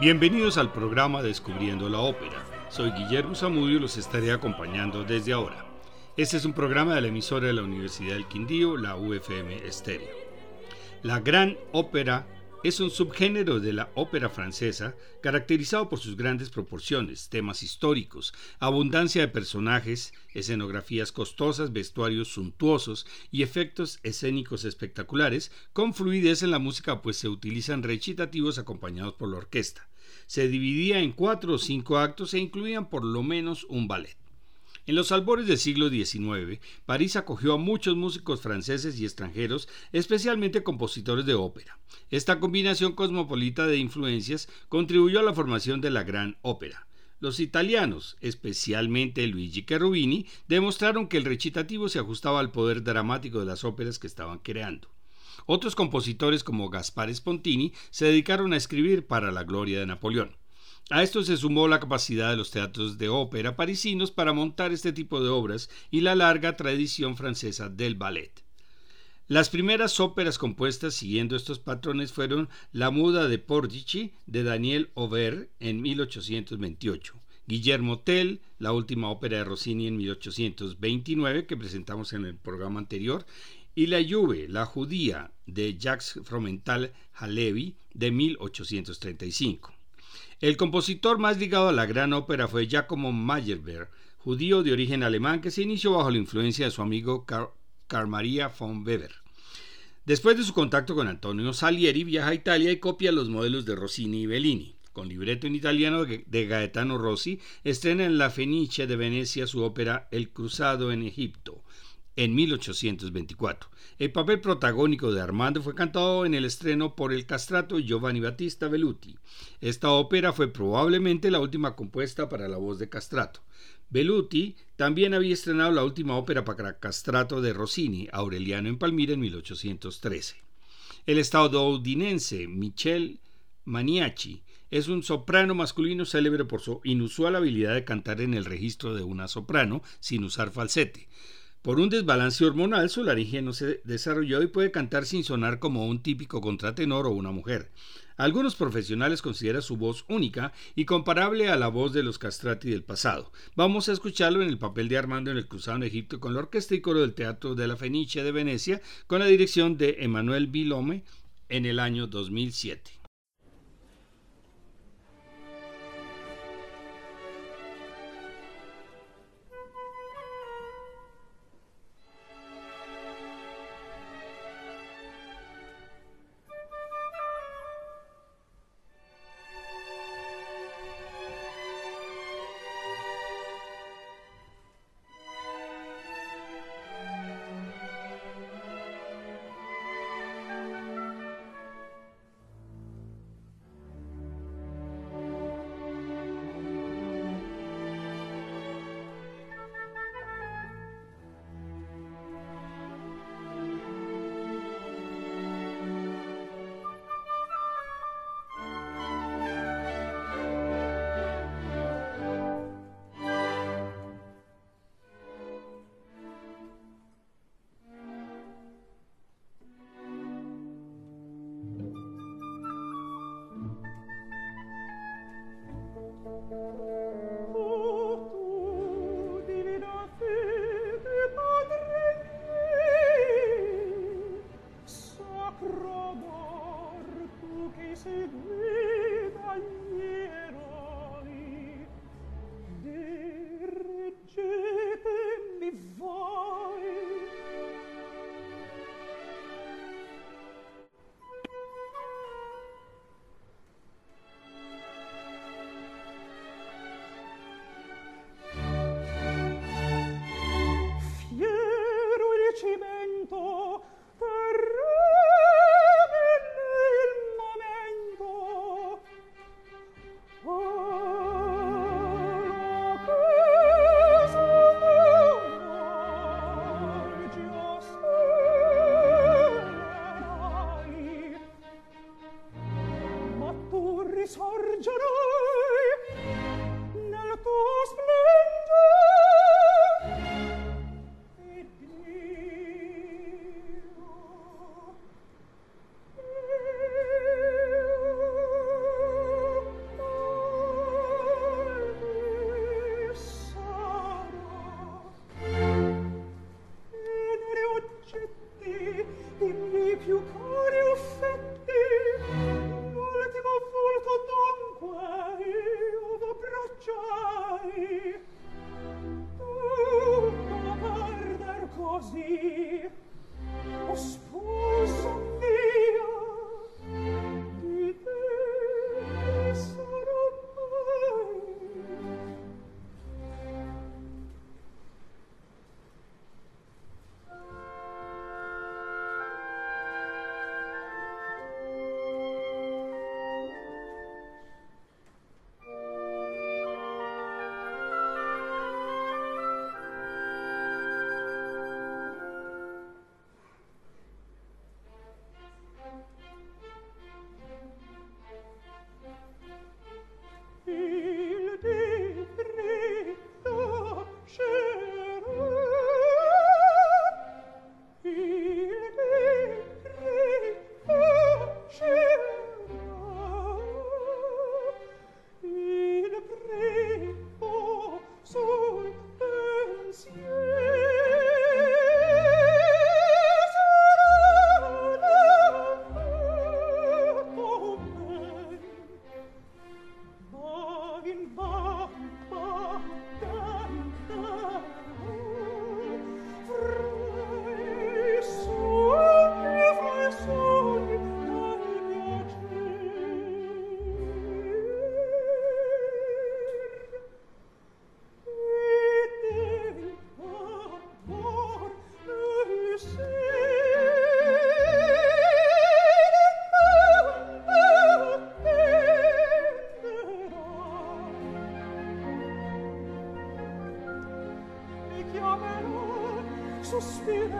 Bienvenidos al programa Descubriendo la Ópera. Soy Guillermo Zamudio y los estaré acompañando desde ahora. Este es un programa de la emisora de la Universidad del Quindío, la UFM Estéreo. La gran ópera es un subgénero de la ópera francesa caracterizado por sus grandes proporciones, temas históricos, abundancia de personajes, escenografías costosas, vestuarios suntuosos y efectos escénicos espectaculares, con fluidez en la música pues se utilizan recitativos acompañados por la orquesta. Se dividía en cuatro o cinco actos e incluían por lo menos un ballet. En los albores del siglo XIX, París acogió a muchos músicos franceses y extranjeros, especialmente compositores de ópera. Esta combinación cosmopolita de influencias contribuyó a la formación de la gran ópera. Los italianos, especialmente Luigi Cherubini, demostraron que el recitativo se ajustaba al poder dramático de las óperas que estaban creando. Otros compositores como Gaspare Spontini se dedicaron a escribir para la gloria de Napoleón. A esto se sumó la capacidad de los teatros de ópera parisinos para montar este tipo de obras y la larga tradición francesa del ballet. Las primeras óperas compuestas siguiendo estos patrones fueron La Muda de Portici de Daniel Aubert en 1828, Guillermo Tell, la última ópera de Rossini en 1829 que presentamos en el programa anterior, y La Juve, la judía de Jacques Fromental Halevi de 1835. El compositor más ligado a la gran ópera fue Giacomo Meyerbeer, judío de origen alemán que se inició bajo la influencia de su amigo Carl, Maria von Weber. Después de su contacto con Antonio Salieri, viaja a Italia y copia los modelos de Rossini y Bellini. Con libreto en italiano de Gaetano Rossi, estrena en la Fenice de Venecia su ópera El Cruzado en Egipto, en 1824. El papel protagónico de Armando fue cantado en el estreno por el castrato Giovanni Battista Velluti. Esta ópera fue probablemente la última compuesta para la voz de castrato. Velluti también había estrenado la última ópera para castrato de Rossini, Aureliano en Palmira, en 1813. El estadounidense Michel Maniaci es un soprano masculino célebre por su inusual habilidad de cantar en el registro de una soprano sin usar falsete. Por un desbalance hormonal, su laringe no se desarrolló y puede cantar sin sonar como un típico contratenor o una mujer. Algunos profesionales consideran su voz única y comparable a la voz de los castrati del pasado. Vamos a escucharlo en el papel de Armando en el Cruzado en Egipto con la orquesta y coro del Teatro de la Fenice de Venecia con la dirección de Emanuel Vilome en el año 2007.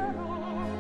world.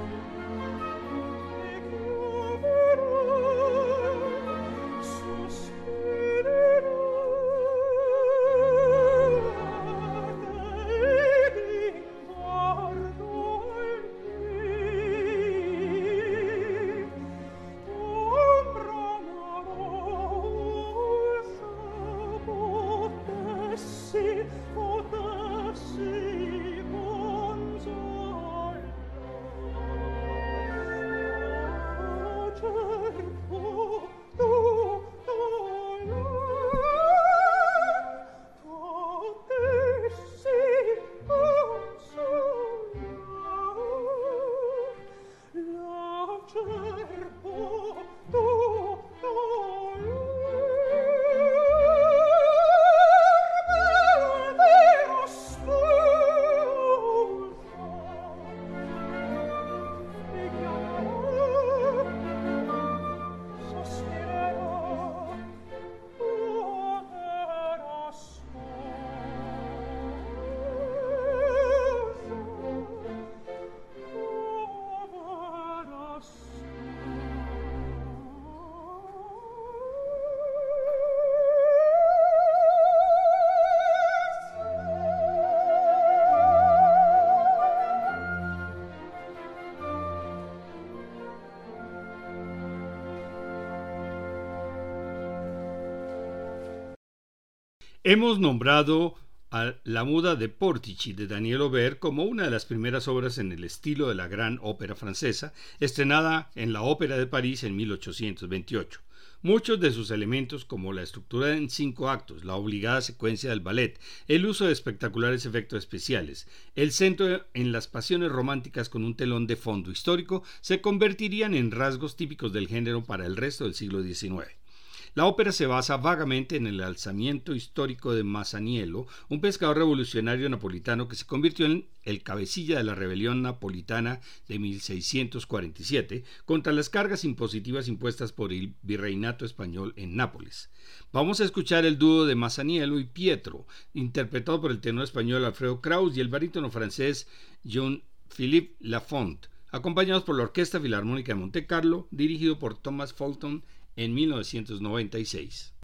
Hemos nombrado a La Muda de Portici de Daniel Aubert como una de las primeras obras en el estilo de la gran ópera francesa, estrenada en la Ópera de París en 1828. Muchos de sus elementos, como la estructura en cinco actos, la obligada secuencia del ballet, el uso de espectaculares efectos especiales, el centro en las pasiones románticas con un telón de fondo histórico, se convertirían en rasgos típicos del género para el resto del siglo XIX. La ópera se basa vagamente en el alzamiento histórico de Masaniello, un pescador revolucionario napolitano que se convirtió en el cabecilla de la rebelión napolitana de 1647 contra las cargas impositivas impuestas por el virreinato español en Nápoles. Vamos a escuchar el dúo de Masaniello y Pietro, interpretado por el tenor español Alfredo Kraus y el barítono francés Jean-Philippe Lafont, acompañados por la Orquesta Filarmónica de Monte Carlo, dirigido por Thomas Fulton en 1996.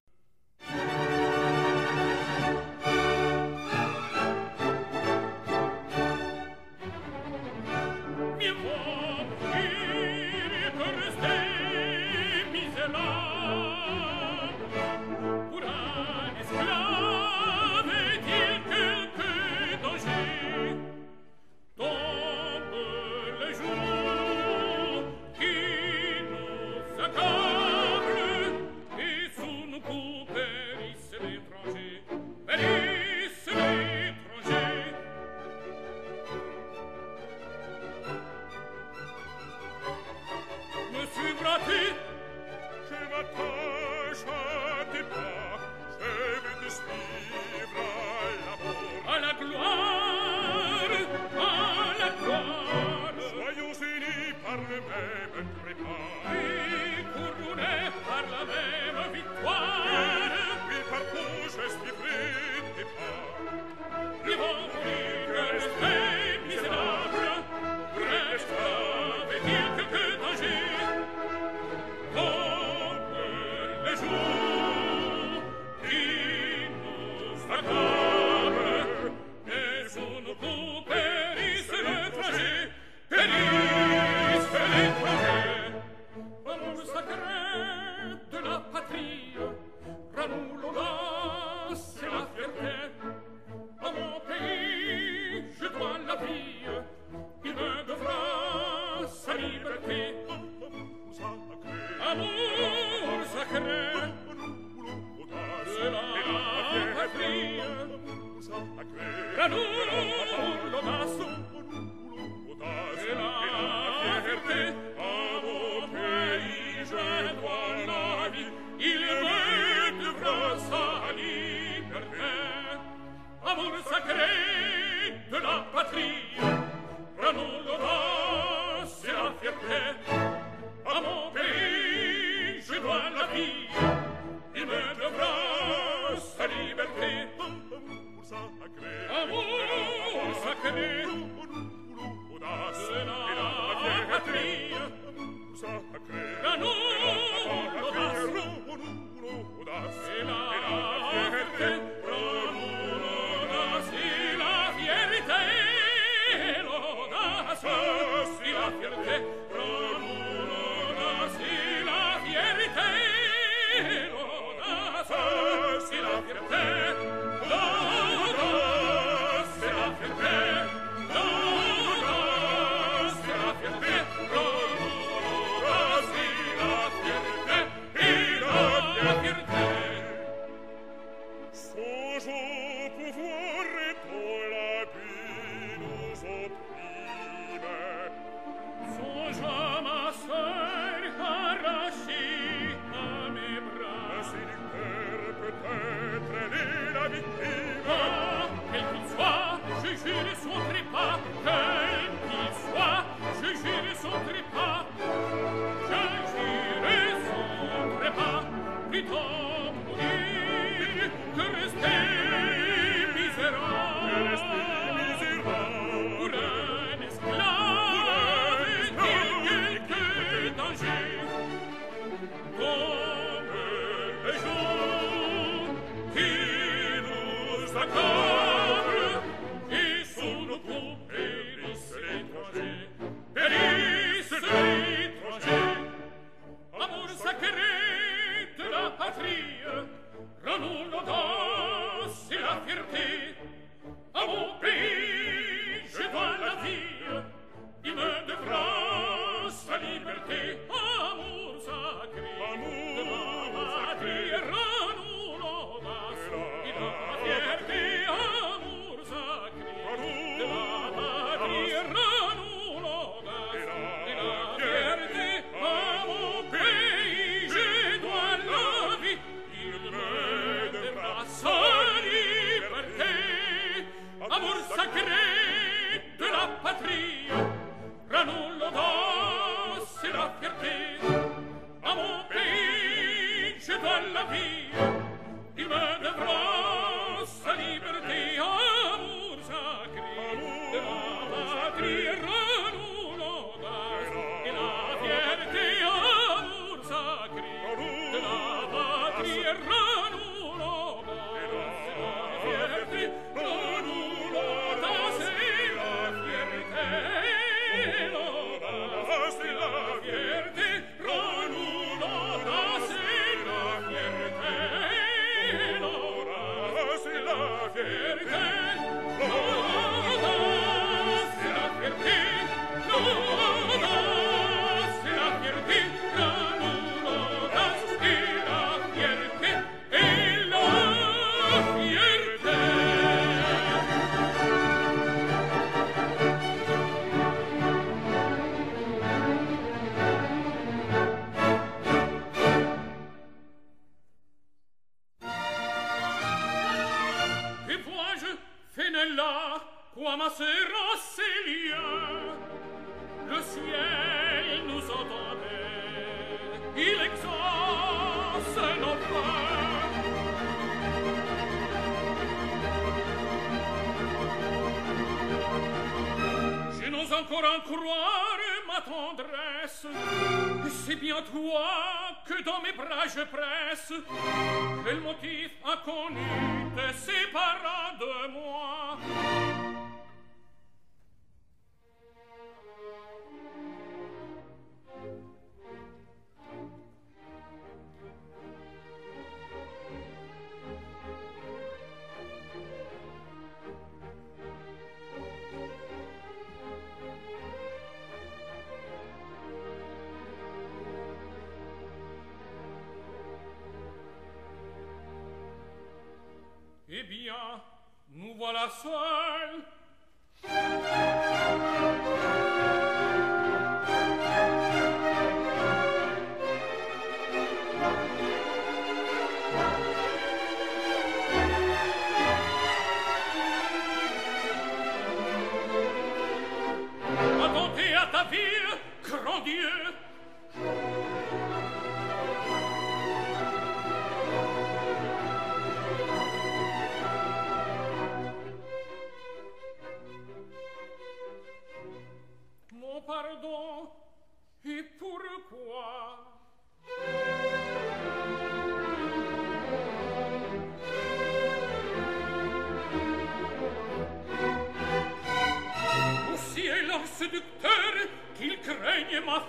Eh bien, nous voilà seuls.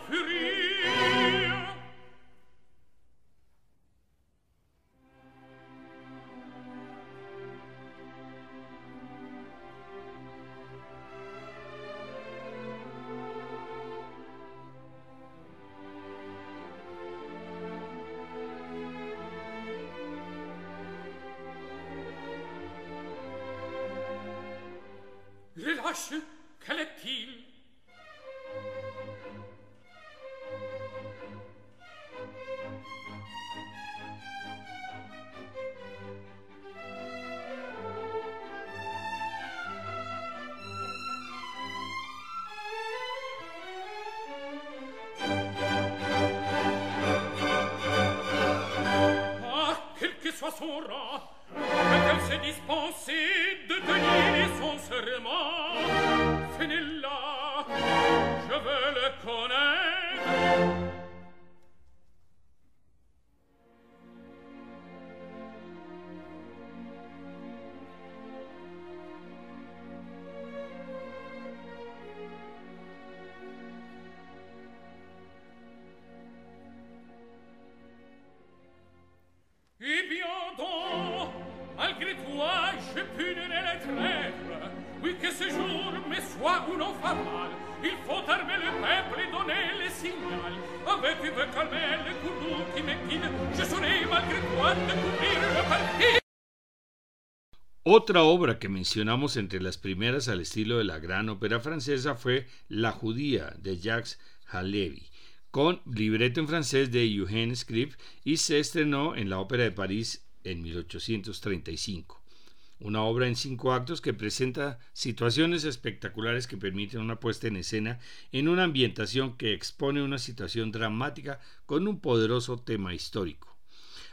für ihn. moi Fenella Je veux le connaître Otra obra que mencionamos entre las primeras al estilo de la gran ópera francesa fue La Judía de Jacques Halevi, con libreto en francés de Eugène Scribe y se estrenó en la Ópera de París en 1835. Una obra en cinco actos que presenta situaciones espectaculares que permiten una puesta en escena en una ambientación que expone una situación dramática con un poderoso tema histórico.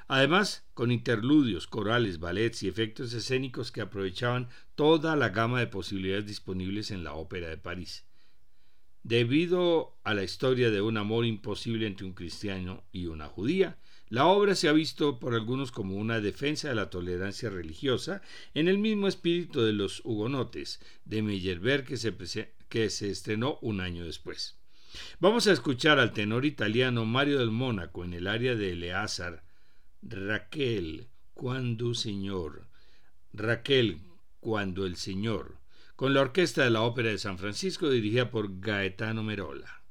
Además, con interludios, corales, ballets y efectos escénicos que aprovechaban toda la gama de posibilidades disponibles en la Ópera de París. Debido a la historia de un amor imposible entre un cristiano y una judía, la obra se ha visto por algunos como una defensa de la tolerancia religiosa en el mismo espíritu de los hugonotes de Meyerbeer que se, estrenó un año después. Vamos a escuchar al tenor italiano Mario del Mónaco en el área de Eleazar Raquel, cuando Señor, Raquel, cuando el Señor, con la orquesta de la Ópera de San Francisco dirigida por Gaetano Merola.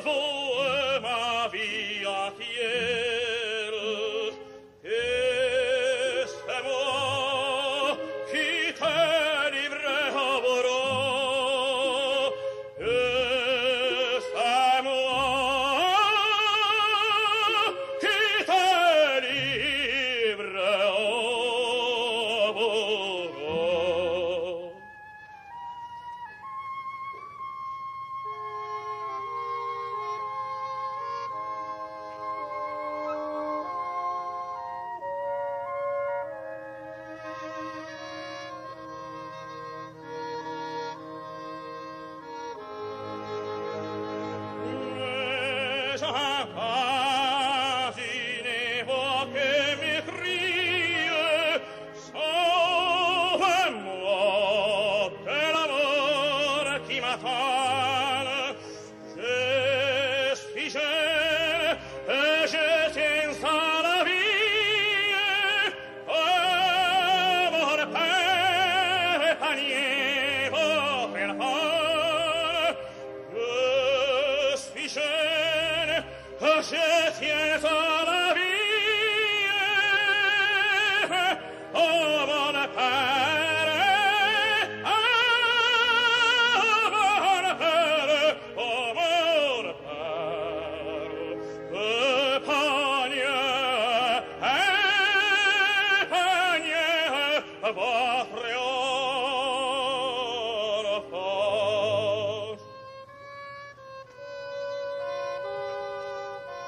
favor.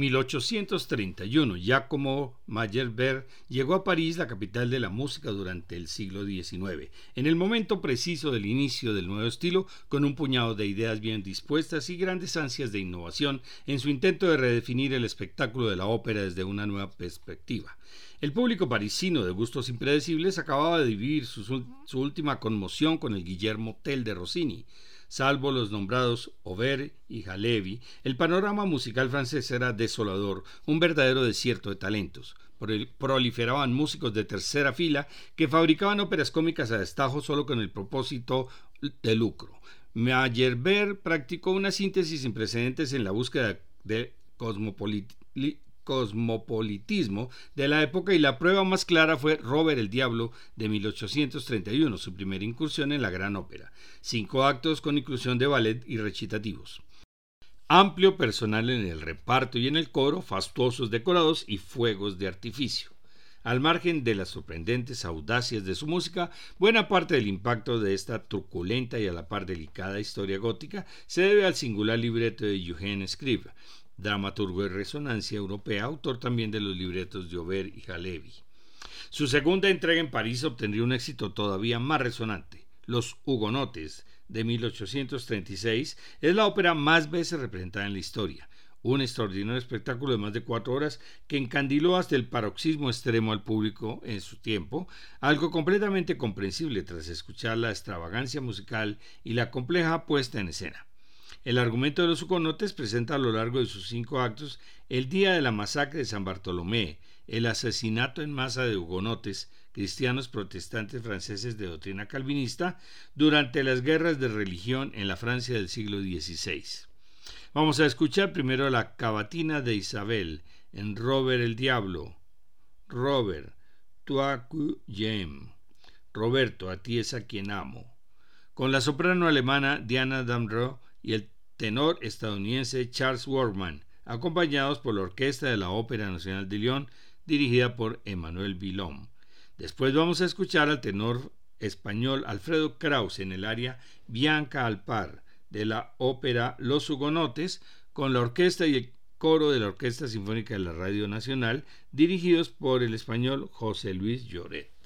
1831, Giacomo Meyerbeer llegó a París, la capital de la música durante el siglo XIX, en el momento preciso del inicio del nuevo estilo, con un puñado de ideas bien dispuestas y grandes ansias de innovación en su intento de redefinir el espectáculo de la ópera desde una nueva perspectiva. El público parisino de gustos impredecibles acababa de vivir su, su última conmoción con el Guillermo Tell de Rossini, Salvo los nombrados Aubert y Halevi, el panorama musical francés era desolador, un verdadero desierto de talentos. Proliferaban músicos de tercera fila que fabricaban óperas cómicas a destajo solo con el propósito de lucro. Meyerbeer practicó una síntesis sin precedentes en la búsqueda de cosmopolitismo cosmopolitismo de la época y la prueba más clara fue Robert el Diablo de 1831, su primera incursión en la gran ópera. Cinco actos con inclusión de ballet y recitativos. Amplio personal en el reparto y en el coro, fastuosos decorados y fuegos de artificio. Al margen de las sorprendentes audacias de su música, buena parte del impacto de esta truculenta y a la par delicada historia gótica se debe al singular libreto de Eugène Scribe, dramaturgo de resonancia europea, autor también de los libretos de Aubert y Halevi. Su segunda entrega en París obtendría un éxito todavía más resonante. Los Hugonotes, de 1836, es la ópera más veces representada en la historia. Un extraordinario espectáculo de más de cuatro horas que encandiló hasta el paroxismo extremo al público en su tiempo, algo completamente comprensible tras escuchar la extravagancia musical y la compleja puesta en escena. El argumento de los hugonotes presenta a lo largo de sus cinco actos el día de la masacre de San Bartolomé, el asesinato en masa de hugonotes, cristianos protestantes franceses de doctrina calvinista, durante las guerras de religión en la Francia del siglo XVI. Vamos a escuchar primero la cavatina de Isabel en Robert el Diablo. Robert, toi que. Roberto, a ti es a quien amo. Con la soprano alemana Diana Damrau y el tenor estadounidense Charles Workman, acompañados por la Orquesta de la Ópera Nacional de Lyon, dirigida por Emmanuel Villon. Después vamos a escuchar al tenor español Alfredo Kraus en el área Bianca al par de la ópera Los Hugonotes, con la orquesta y el coro de la Orquesta Sinfónica de la Radio Nacional, dirigidos por el español José Luis Lloret.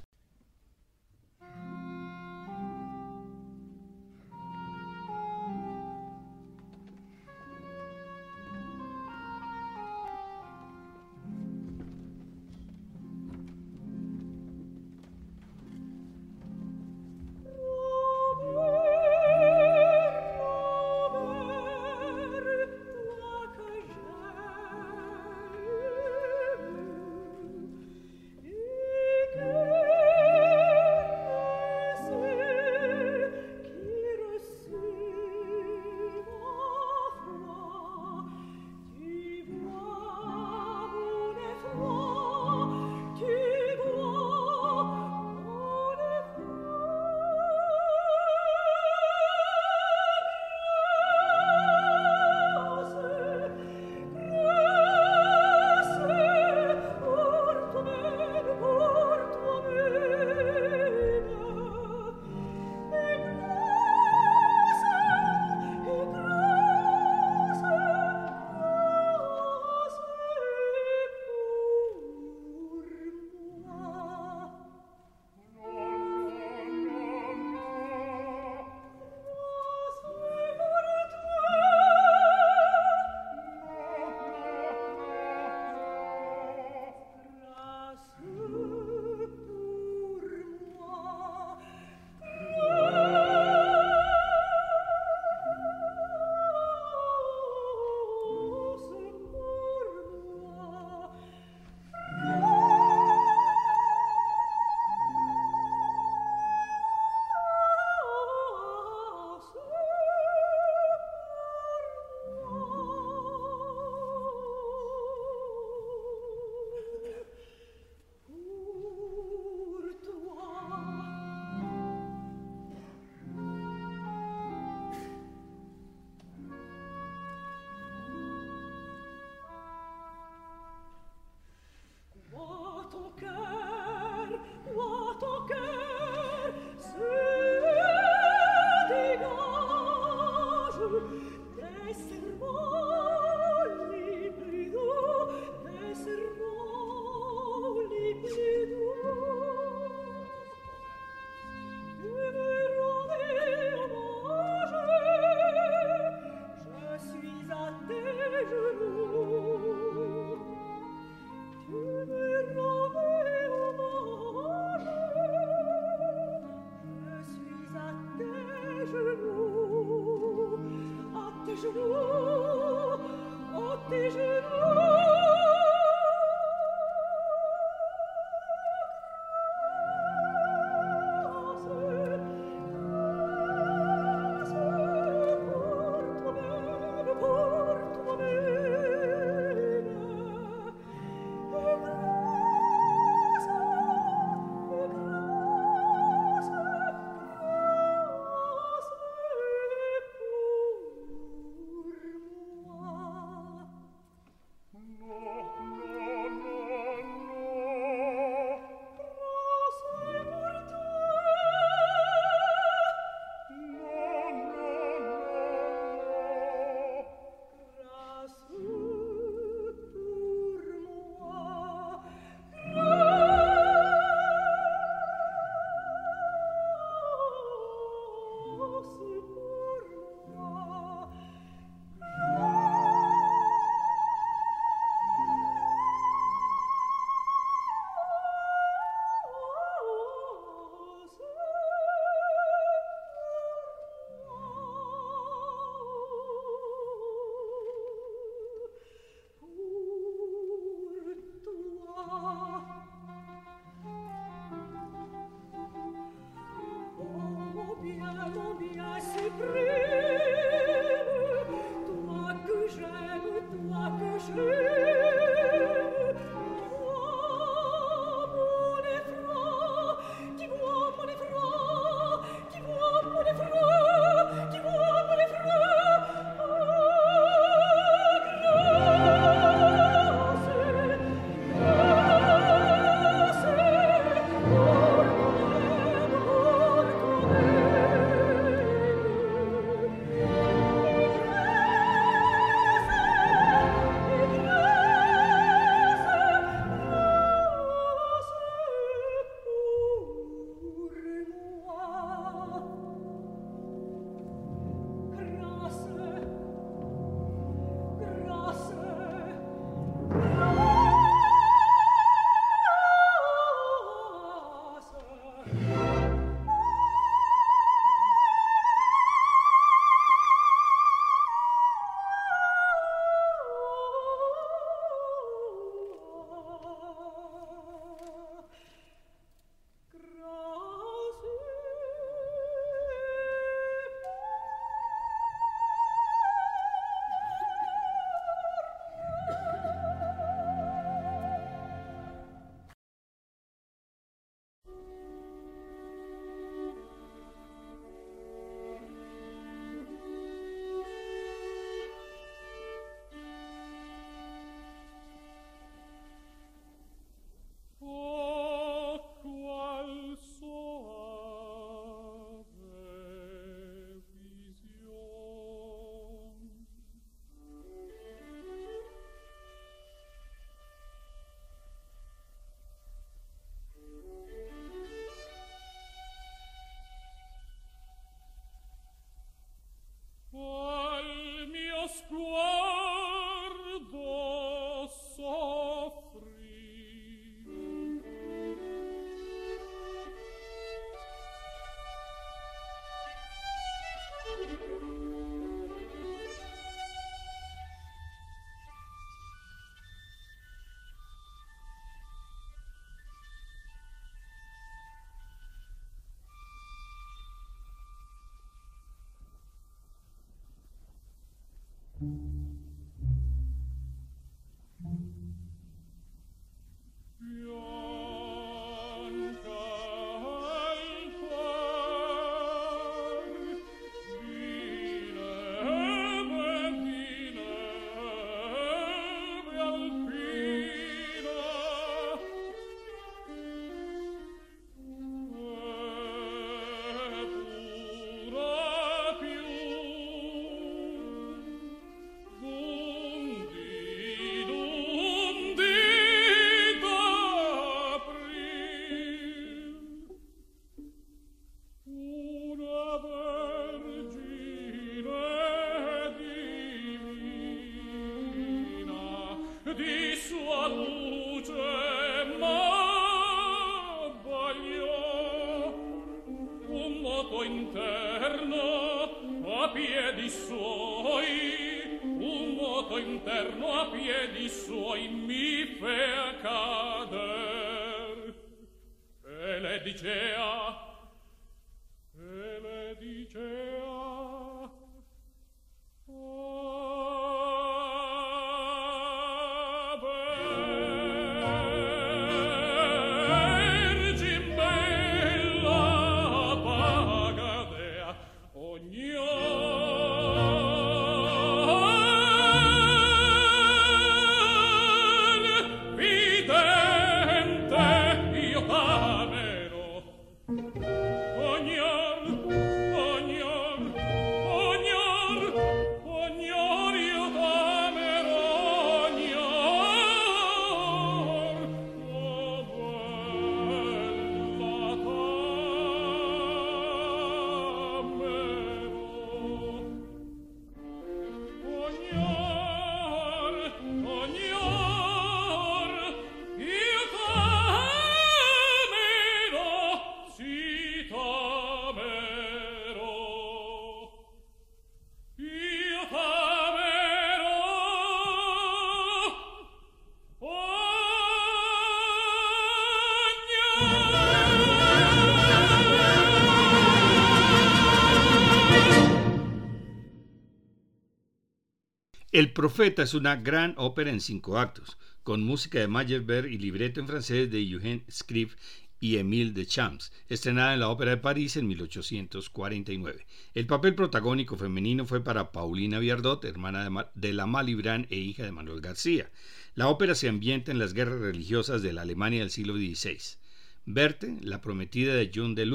El Profeta es una gran ópera en cinco actos, con música de Meyerbeer y libreto en francés de Eugène Scribe y Émile de Champs, estrenada en la Ópera de París en 1849. El papel protagónico femenino fue para Paulina Viardot, hermana de, la Malibran e hija de Manuel García. La ópera se ambienta en las guerras religiosas de la Alemania del siglo XVI. Berthe, la prometida de John de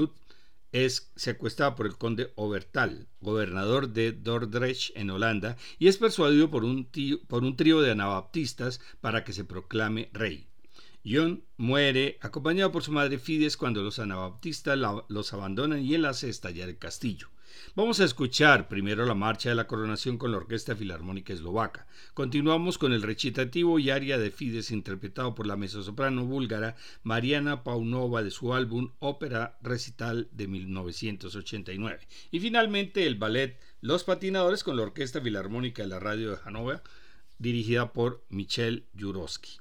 es secuestrada por el conde Obertal, gobernador de Dordrecht en Holanda, y es persuadido por un, por un trío de anabaptistas para que se proclame rey. John muere acompañado por su madre Fides cuando los anabaptistas los abandonan y él hace estallar el castillo. Vamos a escuchar primero la marcha de la coronación con la Orquesta Filarmónica Eslovaca. Continuamos con el recitativo y aria de Fides interpretado por la mezzosoprano búlgara Mariana Paunova de su álbum Ópera Recital de 1989. Y finalmente el ballet Los Patinadores con la Orquesta Filarmónica de la Radio de Hannover dirigida por Michel Jurowski.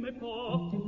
me porti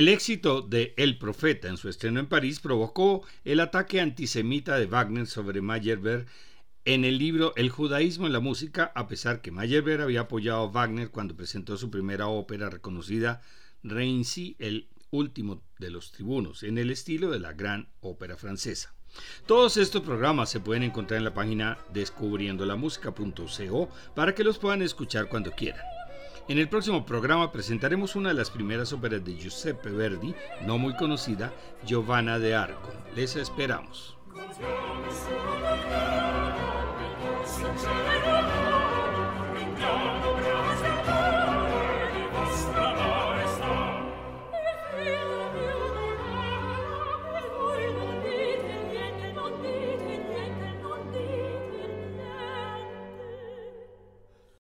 El éxito de El Profeta en su estreno en París provocó el ataque antisemita de Wagner sobre Meyerbeer en el libro El judaísmo en la música, a pesar que Meyerbeer había apoyado a Wagner cuando presentó su primera ópera reconocida, Reincy, el último de los tribunos, en el estilo de la gran ópera francesa. Todos estos programas se pueden encontrar en la página descubriendolamusica.co para que los puedan escuchar cuando quieran. En el próximo programa presentaremos una de las primeras óperas de Giuseppe Verdi, no muy conocida, Giovanna de Arco. Les esperamos.